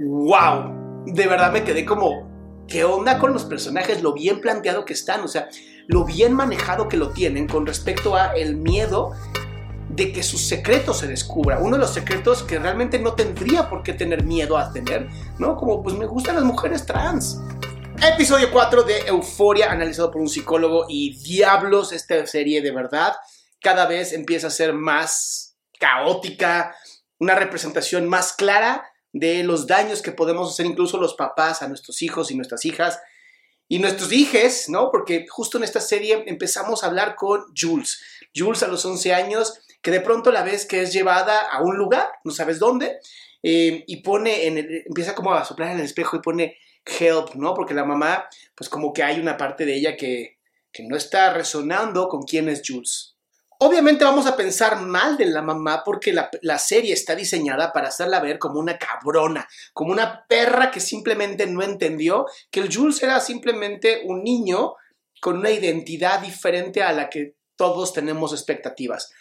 ¡Wow! De verdad me quedé como, ¿qué onda con los personajes? Lo bien planteado que están, o sea, lo bien manejado que lo tienen con respecto a el miedo de que su secreto se descubra. Uno de los secretos que realmente no tendría por qué tener miedo a tener, ¿no? Como, pues me gustan las mujeres trans. Episodio 4 de Euforia, analizado por un psicólogo y diablos, esta serie de verdad cada vez empieza a ser más caótica, una representación más clara de los daños que podemos hacer incluso los papás a nuestros hijos y nuestras hijas y nuestros hijes, ¿no? Porque justo en esta serie empezamos a hablar con Jules. Jules a los 11 años, que de pronto la ves que es llevada a un lugar, no sabes dónde, eh, y pone, en empieza como a soplar en el espejo y pone help, ¿no? Porque la mamá, pues como que hay una parte de ella que, que no está resonando con quién es Jules. Obviamente vamos a pensar mal de la mamá porque la, la, serie está diseñada para hacerla ver como una cabrona, como una perra que simplemente no entendió que el Jules era simplemente un niño con una identidad diferente a la que todos tenemos expectativas.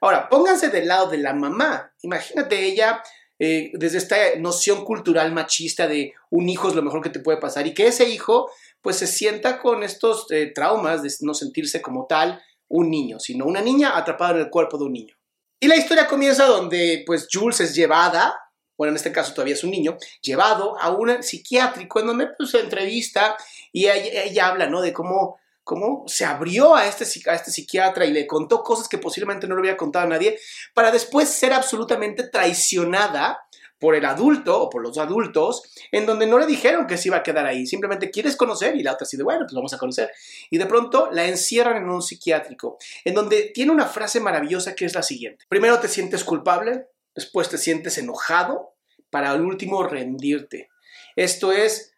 Ahora, pónganse del lado de la mamá. Imagínate ella eh, desde esta noción cultural machista de un hijo es lo mejor que te puede pasar y que ese hijo pues se sienta con estos eh, traumas de no sentirse como tal un niño, sino una niña atrapada en el cuerpo de un niño. Y la historia comienza donde pues Jules es llevada, bueno, en este caso todavía es un niño, llevado a un psiquiátrico en donde pues se entrevista y ella, habla, ¿no? De cómo, cómo se abrió a este, a este psiquiatra y le contó cosas que posiblemente no le había contado a nadie para después ser absolutamente traicionada por el adulto o por los adultos, en donde no le dijeron que se iba a quedar ahí, simplemente quieres conocer y la otra así de, bueno, pues vamos a conocer. Y de pronto la encierran en un psiquiátrico, en donde tiene una frase maravillosa que es la siguiente. Primero te sientes culpable, después te sientes enojado, para al último rendirte. Esto es,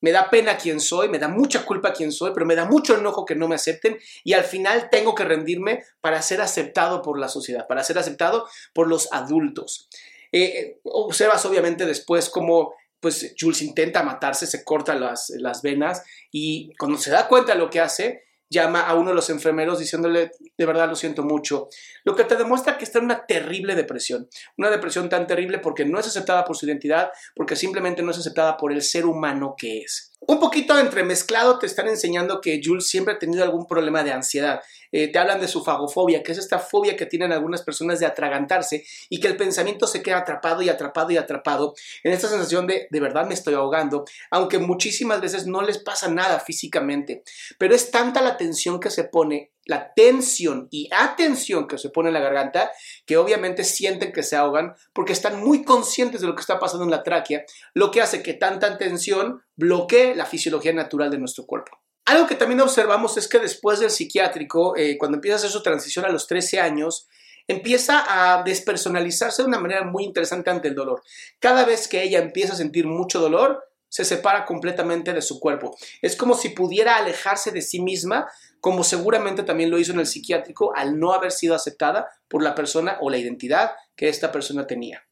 me da pena quién soy, me da mucha culpa quién soy, pero me da mucho enojo que no me acepten y al final tengo que rendirme para ser aceptado por la sociedad, para ser aceptado por los adultos. Eh, observas obviamente después cómo pues Jules intenta matarse, se corta las, las venas y cuando se da cuenta de lo que hace, llama a uno de los enfermeros diciéndole, de verdad lo siento mucho, lo que te demuestra que está en una terrible depresión, una depresión tan terrible porque no es aceptada por su identidad, porque simplemente no es aceptada por el ser humano que es. Un poquito entremezclado te están enseñando que Jules siempre ha tenido algún problema de ansiedad. Eh, te hablan de su fagofobia, que es esta fobia que tienen algunas personas de atragantarse y que el pensamiento se queda atrapado y atrapado y atrapado en esta sensación de de verdad me estoy ahogando, aunque muchísimas veces no les pasa nada físicamente. Pero es tanta la tensión que se pone la tensión y atención que se pone en la garganta, que obviamente sienten que se ahogan porque están muy conscientes de lo que está pasando en la tráquea, lo que hace que tanta tensión bloquee la fisiología natural de nuestro cuerpo. Algo que también observamos es que después del psiquiátrico, eh, cuando empieza a hacer su transición a los 13 años, empieza a despersonalizarse de una manera muy interesante ante el dolor. Cada vez que ella empieza a sentir mucho dolor, se separa completamente de su cuerpo. Es como si pudiera alejarse de sí misma, como seguramente también lo hizo en el psiquiátrico al no haber sido aceptada por la persona o la identidad que esta persona tenía.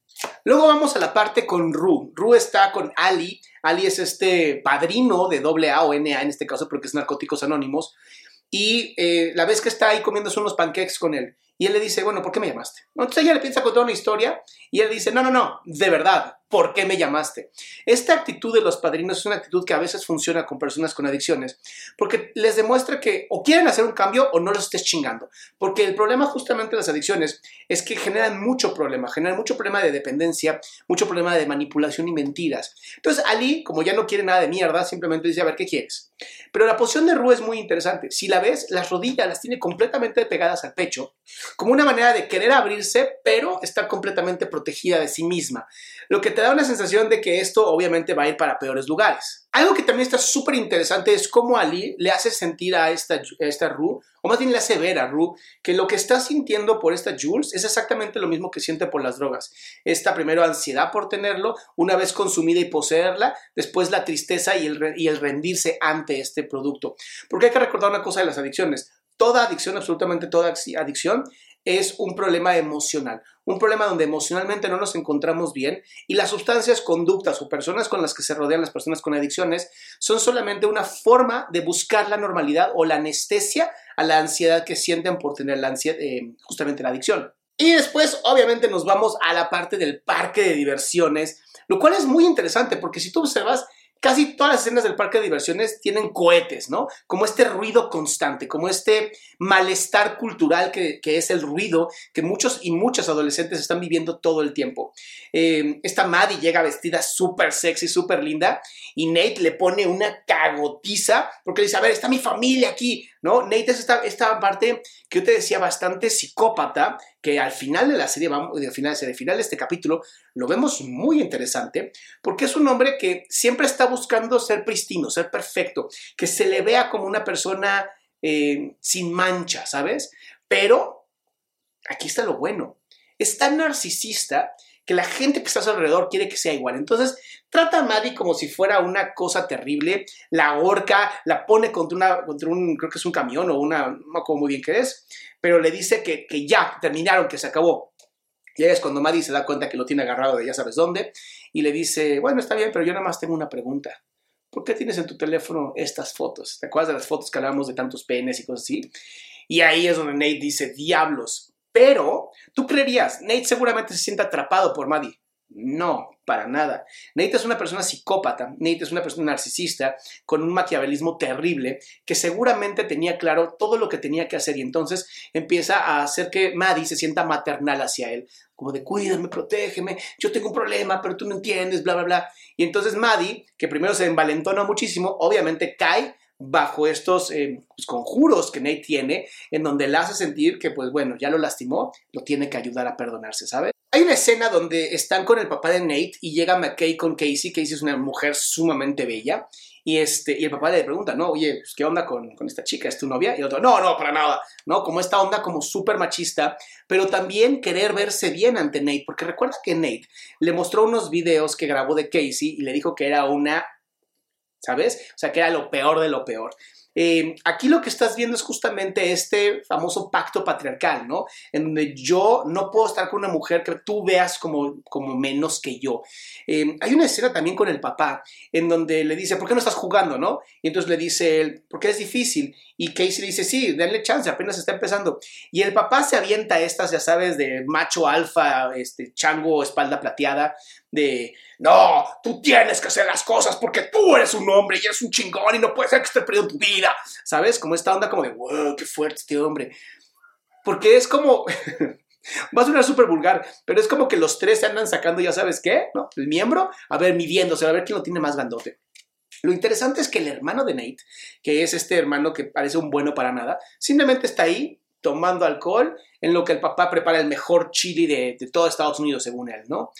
Luego vamos a la parte con Ru. Ru está con Ali. Ali es este padrino de AA o NA en este caso, porque es Narcóticos Anónimos. Y eh, la vez que está ahí comiéndose unos pancakes con él. Y él le dice, bueno, ¿por qué me llamaste? Entonces ella le piensa contar una historia y él dice, no, no, no, de verdad, ¿por qué me llamaste? Esta actitud de los padrinos es una actitud que a veces funciona con personas con adicciones, porque les demuestra que o quieren hacer un cambio o no los estés chingando. Porque el problema justamente de las adicciones es que generan mucho problema, generan mucho problema de dependencia, mucho problema de manipulación y mentiras. Entonces Ali, como ya no quiere nada de mierda, simplemente dice, a ver, ¿qué quieres? Pero la posición de Ru es muy interesante. Si la ves, las rodillas las tiene completamente pegadas al pecho, como una manera de querer abrirse, pero estar completamente protegida de sí misma. Lo que te da una sensación de que esto obviamente va a ir para peores lugares. Algo que también está súper interesante es cómo Ali le hace sentir a esta, esta Ru, o más bien le hace ver a Ru, que lo que está sintiendo por esta Jules es exactamente lo mismo que siente por las drogas. Esta primero ansiedad por tenerlo, una vez consumida y poseerla, después la tristeza y el, y el rendirse ante este producto. Porque hay que recordar una cosa de las adicciones. Toda adicción, absolutamente toda adicción, es un problema emocional, un problema donde emocionalmente no nos encontramos bien y las sustancias, conductas o personas con las que se rodean las personas con adicciones son solamente una forma de buscar la normalidad o la anestesia a la ansiedad que sienten por tener la eh, justamente la adicción. Y después, obviamente, nos vamos a la parte del parque de diversiones, lo cual es muy interesante porque si tú observas, casi todas las escenas del parque de diversiones tienen cohetes, ¿no? Como este ruido constante, como este malestar cultural que, es el ruido que muchos y muchas adolescentes están viviendo todo el tiempo. Eh, esta Maddie llega vestida súper sexy, súper linda, y Nate le pone una cagotiza porque le dice, a ver, está mi familia aquí, ¿no? Nate es esta, esta parte que yo te decía bastante psicópata, que al final de la serie, vamos, al final, al final de este capítulo, lo vemos muy interesante, porque es un hombre que siempre está buscando ser pristino, ser perfecto, que se le vea como una persona eh, sin mancha, ¿sabes? Pero aquí está lo bueno. Es tan narcisista que la gente que está a su alrededor quiere que sea igual. Entonces, trata a Maddie como si fuera una cosa terrible, la ahorca, la pone contra, una, contra un, creo que es un camión o una, no me muy bien qué es, pero le dice que, que ya, terminaron, que se acabó. Y es cuando Maddie se da cuenta que lo tiene agarrado de ya sabes dónde, y le dice, bueno, está bien, pero yo nada más tengo una pregunta. ¿Por qué tienes en tu teléfono estas fotos? ¿Te acuerdas de las fotos que hablábamos de tantos penes y cosas así? Y ahí es donde Nate dice, diablos. Pero, tú creerías, Nate seguramente se siente atrapado por Maddie. No, para nada. Nate es una persona psicópata, Nate es una persona narcisista con un maquiavelismo terrible que seguramente tenía claro todo lo que tenía que hacer y entonces empieza a hacer que Maddie se sienta maternal hacia él, como de cuídame, protégeme, yo tengo un problema, pero tú no entiendes, bla, bla, bla. Y entonces Maddie, que primero se envalentona muchísimo, obviamente cae bajo estos eh, pues, conjuros que Nate tiene, en donde le hace sentir que, pues bueno, ya lo lastimó, lo tiene que ayudar a perdonarse, ¿sabes? Hay una escena donde están con el papá de Nate y llega McKay con Casey. Casey es una mujer sumamente bella. Y, este, y el papá le pregunta, ¿no? Oye, pues, ¿qué onda con, con, esta chica? ¿Es tu novia? Y el otro, no, no, para nada. ¿No? Como esta onda como súper machista, pero también querer verse bien ante Nate. Porque recuerda que Nate le mostró unos videos que grabó de Casey y le dijo que era una ¿sabes? O sea, que era lo peor de lo peor. Eh, aquí lo que estás viendo es justamente este famoso pacto patriarcal, ¿no? En donde yo no puedo estar con una mujer que tú veas como, como menos que yo. Eh, hay una escena también con el papá, en donde le dice, ¿por qué no estás jugando, no? Y entonces le dice él, porque es difícil. Y Casey le dice, sí, denle chance, apenas está empezando. Y el papá se avienta estas, ya sabes, de macho alfa, este, chango, espalda plateada, de, no, tú tienes que hacer las cosas porque tú eres un hombre y eres un chingón y no puede ser que estés perdiendo tu vida, ¿sabes? Como esta onda como de, wow, qué fuerte este hombre. Porque es como, va a sonar súper vulgar, pero es como que los tres se andan sacando, ya sabes qué, ¿no? El miembro, a ver, midiéndose, a ver quién lo tiene más grandote. Lo interesante es que el hermano de Nate, que es este hermano que parece un bueno para nada, simplemente está ahí tomando alcohol en lo que el papá prepara el mejor chili de, de todo Estados Unidos, según él, ¿no?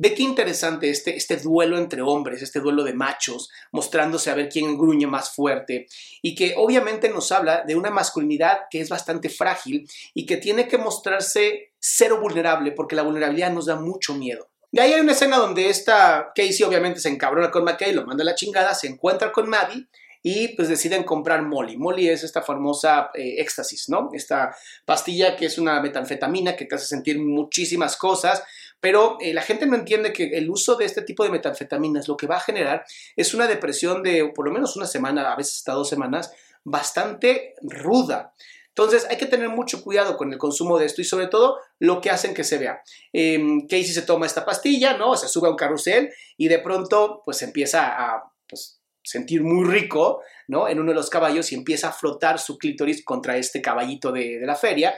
Ve qué interesante este, este duelo entre hombres, este duelo de machos, mostrándose a ver quién gruñe más fuerte y que obviamente nos habla de una masculinidad que es bastante frágil y que tiene que mostrarse cero vulnerable porque la vulnerabilidad nos da mucho miedo. De ahí hay una escena donde esta Casey obviamente se encabrona con McKay, lo manda a la chingada, se encuentra con Maddie y pues deciden comprar Molly. Molly es esta famosa eh, éxtasis, ¿no? Esta pastilla que es una metanfetamina que te hace sentir muchísimas cosas, Pero eh, la gente no entiende que el uso de este tipo de metanfetaminas lo que va a generar es una depresión de por lo menos una semana, a veces hasta dos semanas, bastante ruda. Entonces hay que tener mucho cuidado con el consumo de esto y sobre todo lo que hacen que se vea. Casey se toma esta pastilla, ¿no? Se sube a un carrusel y de pronto pues empieza a pues, sentir muy rico, ¿no? En uno de los caballos y empieza a flotar su clítoris contra este caballito de la feria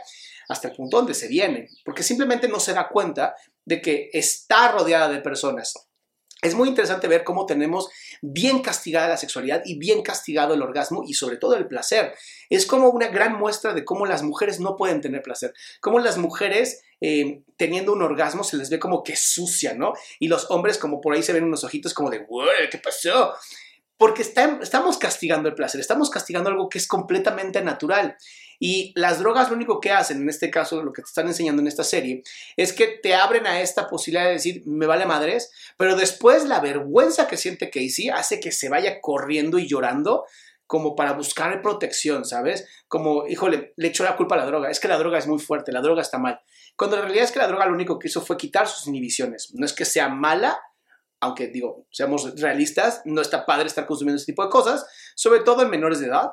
hasta el punto donde se viene, porque simplemente no se da cuenta de que está rodeada de personas. Es muy interesante ver cómo tenemos bien castigada la sexualidad y bien castigado el orgasmo y sobre todo el placer. Es como una gran muestra de cómo las mujeres no pueden tener placer, cómo las mujeres eh, teniendo un orgasmo se les ve como que sucia, ¿no? Y los hombres como por ahí se ven unos ojitos como de, ¿qué pasó? Porque estamos castigando el placer, estamos castigando algo que es completamente natural. Y las drogas lo único que hacen, en este caso lo que te están enseñando en esta serie, es que te abren a esta posibilidad de decir, me vale madres, pero después la vergüenza que siente Casey hace que se vaya corriendo y llorando como para buscar protección, ¿sabes? Como, híjole, le echó la culpa a la droga. Es que la droga es muy fuerte, la droga está mal. Cuando en realidad es que la droga lo único que hizo fue quitar sus inhibiciones. No es que sea mala, aunque digo, seamos realistas, no está padre estar consumiendo ese tipo de cosas, sobre todo en menores de edad,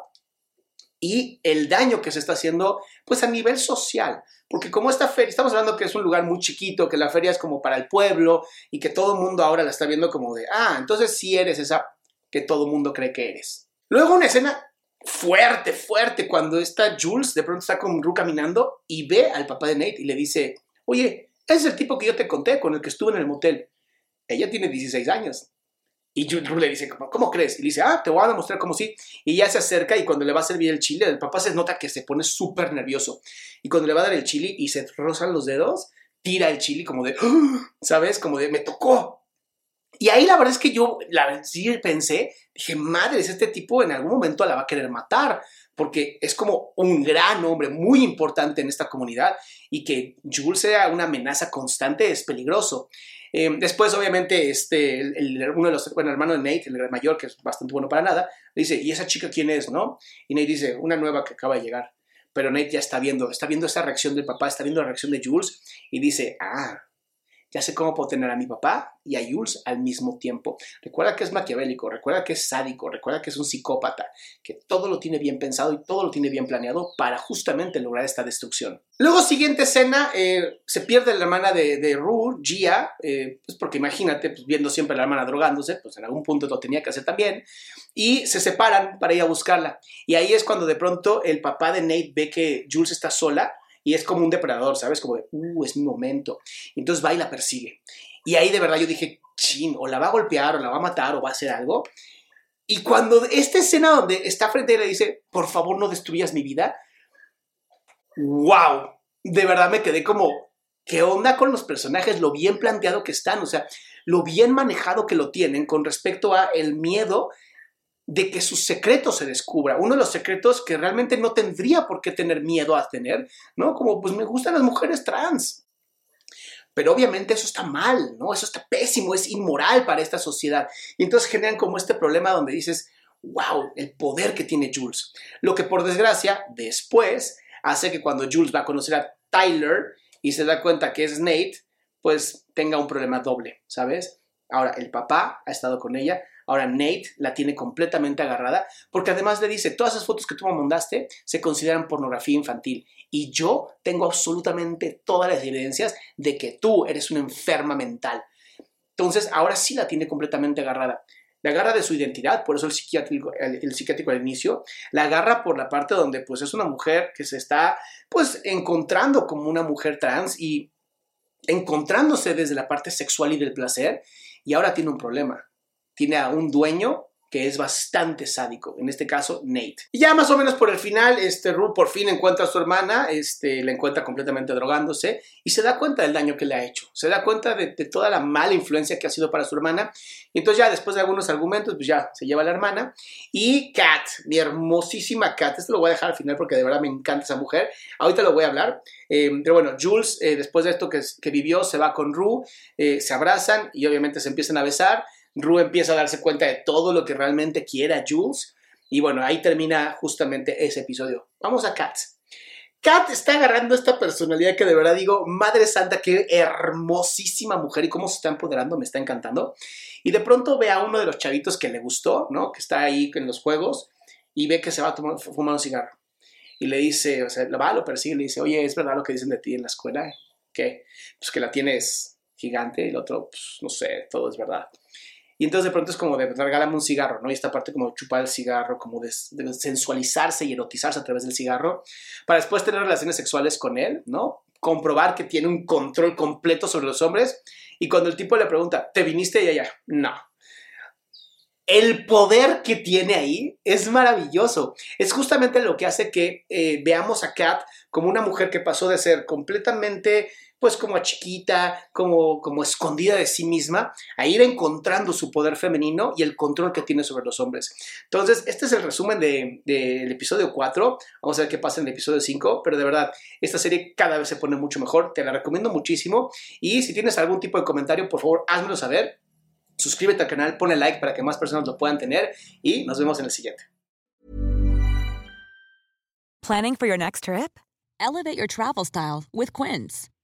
y el daño que se está haciendo, pues a nivel social, porque como esta feria, estamos hablando que es un lugar muy chiquito, que la feria es como para el pueblo y que todo el mundo ahora la está viendo como de, ah, entonces sí eres esa que todo el mundo cree que eres. Luego una escena fuerte, fuerte, cuando está Jules, de pronto está con Ru caminando y ve al papá de Nate y le dice, oye, ese es el tipo que yo te conté, con el que estuve en el motel. Ella tiene 16 años. Y Drew le dice, ¿cómo, crees? Y dice, ah, te voy a demostrar cómo sí. Y ya se acerca y cuando le va a servir el chile, el papá se nota que se pone súper nervioso. Y cuando le va a dar el chile y se rozan los dedos, tira el chile como de, ¡Ah!", ¿sabes? Como de, me tocó. Y ahí la verdad es que yo la, sí pensé, dije, madre, este tipo en algún momento la va a querer matar, porque es como un gran hombre muy importante en esta comunidad y que Jules sea una amenaza constante es peligroso. Em, después, obviamente, este, el, uno de los, bueno, hermano de Nate, el mayor, que es bastante bueno para nada, dice, ¿y esa chica quién es, no? Y Nate dice, una nueva que acaba de llegar. Pero Nate ya está viendo, está viendo esa reacción del papá, está viendo la reacción de Jules y dice, ah, ya sé cómo puedo tener a mi papá y a Jules al mismo tiempo. Recuerda que es maquiavélico, recuerda que es sádico, recuerda que es un psicópata, que todo lo tiene bien pensado y todo lo tiene bien planeado para justamente lograr esta destrucción. Luego, siguiente escena, eh, se pierde la hermana de, de Ru, Gia, eh, pues porque imagínate, pues viendo siempre a la hermana drogándose, pues en algún punto lo tenía que hacer también, y se separan para ir a buscarla. Y ahí es cuando de pronto el papá de Nate ve que Jules está sola y es como un depredador, ¿sabes? Como de, uh, es mi momento. entonces va y la persigue. Y ahí de verdad yo dije, chin, o la va a golpear, o la va a matar, o va a hacer algo. Y cuando esta escena donde está frente a él le dice, por favor no destruyas mi vida, wow, de verdad me quedé como, ¿qué onda con los personajes? Lo bien planteado que están, o sea, lo bien manejado que lo tienen con respecto a el miedo de que su secreto se descubra. Uno de los secretos que realmente no tendría por qué tener miedo a tener, ¿no? Como, pues me gustan las mujeres trans. Pero obviamente eso está mal, ¿no? Eso está pésimo, es inmoral para esta sociedad. Y entonces generan como este problema donde dices, wow, el poder que tiene Jules. Lo que por desgracia, después, hace que cuando Jules va a conocer a Tyler y se da cuenta que es Nate, pues tenga un problema doble, ¿sabes? Ahora, el papá ha estado con ella, Ahora Nate la tiene completamente agarrada porque además le dice, todas esas fotos que tú me mandaste se consideran pornografía infantil y yo tengo absolutamente todas las evidencias de que tú eres una enferma mental. Entonces ahora sí la tiene completamente agarrada. La agarra de su identidad, por eso el psiquiátrico, el, psiquiátrico al inicio, la agarra por la parte donde pues es una mujer que se está pues encontrando como una mujer trans y encontrándose desde la parte sexual y del placer y ahora tiene un problema tiene a un dueño que es bastante sádico, en este caso Nate. Y ya más o menos por el final, este Ru por fin encuentra a su hermana, este, la encuentra completamente drogándose y se da cuenta del daño que le ha hecho, se da cuenta de, toda la mala influencia que ha sido para su hermana. Y entonces ya después de algunos argumentos, pues ya se lleva a la hermana. Y Kat, mi hermosísima Kat, esto lo voy a dejar al final porque de verdad me encanta esa mujer, ahorita lo voy a hablar, eh, pero bueno, Jules eh, después de esto que, que, vivió se va con Ru, eh, se abrazan y obviamente se empiezan a besar, Rue empieza a darse cuenta de todo lo que realmente quiere a Jules. Y bueno, ahí termina justamente ese episodio. Vamos a Kat. Kat está agarrando esta personalidad que de verdad digo, Madre Santa, qué hermosísima mujer y cómo se está empoderando, me está encantando. Y de pronto ve a uno de los chavitos que le gustó, ¿no? Que está ahí en los juegos y ve que se va a tomar, fumar un cigarro. Y le dice, o sea, lo va, lo persigue y le dice, oye, ¿es verdad lo que dicen de ti en la escuela? ¿Qué? Pues que la tienes gigante y el otro, pues no sé, todo es verdad. Y entonces de pronto es como de regálame un cigarro, ¿no? Y esta parte como chupar el cigarro, como de, sensualizarse y erotizarse a través del cigarro, para después tener relaciones sexuales con él, ¿no? Comprobar que tiene un control completo sobre los hombres. Y cuando el tipo le pregunta, ¿te viniste de allá? No. El poder que tiene ahí es maravilloso. Es justamente lo que hace que eh, veamos a Kat como una mujer que pasó de ser completamente pues como chiquita, como, como escondida de sí misma, a ir encontrando su poder femenino y el control que tiene sobre los hombres. Entonces, este es el resumen del episodio 4. Vamos a ver qué pasa en el episodio 5, pero de verdad, esta serie cada vez se pone mucho mejor. Te la recomiendo muchísimo. Y si tienes algún tipo de comentario, por favor, házmelo saber. Suscríbete al canal, pone like para que más personas lo puedan tener y nos vemos en el siguiente. Planning for your next trip? Elevate your travel style with Quince.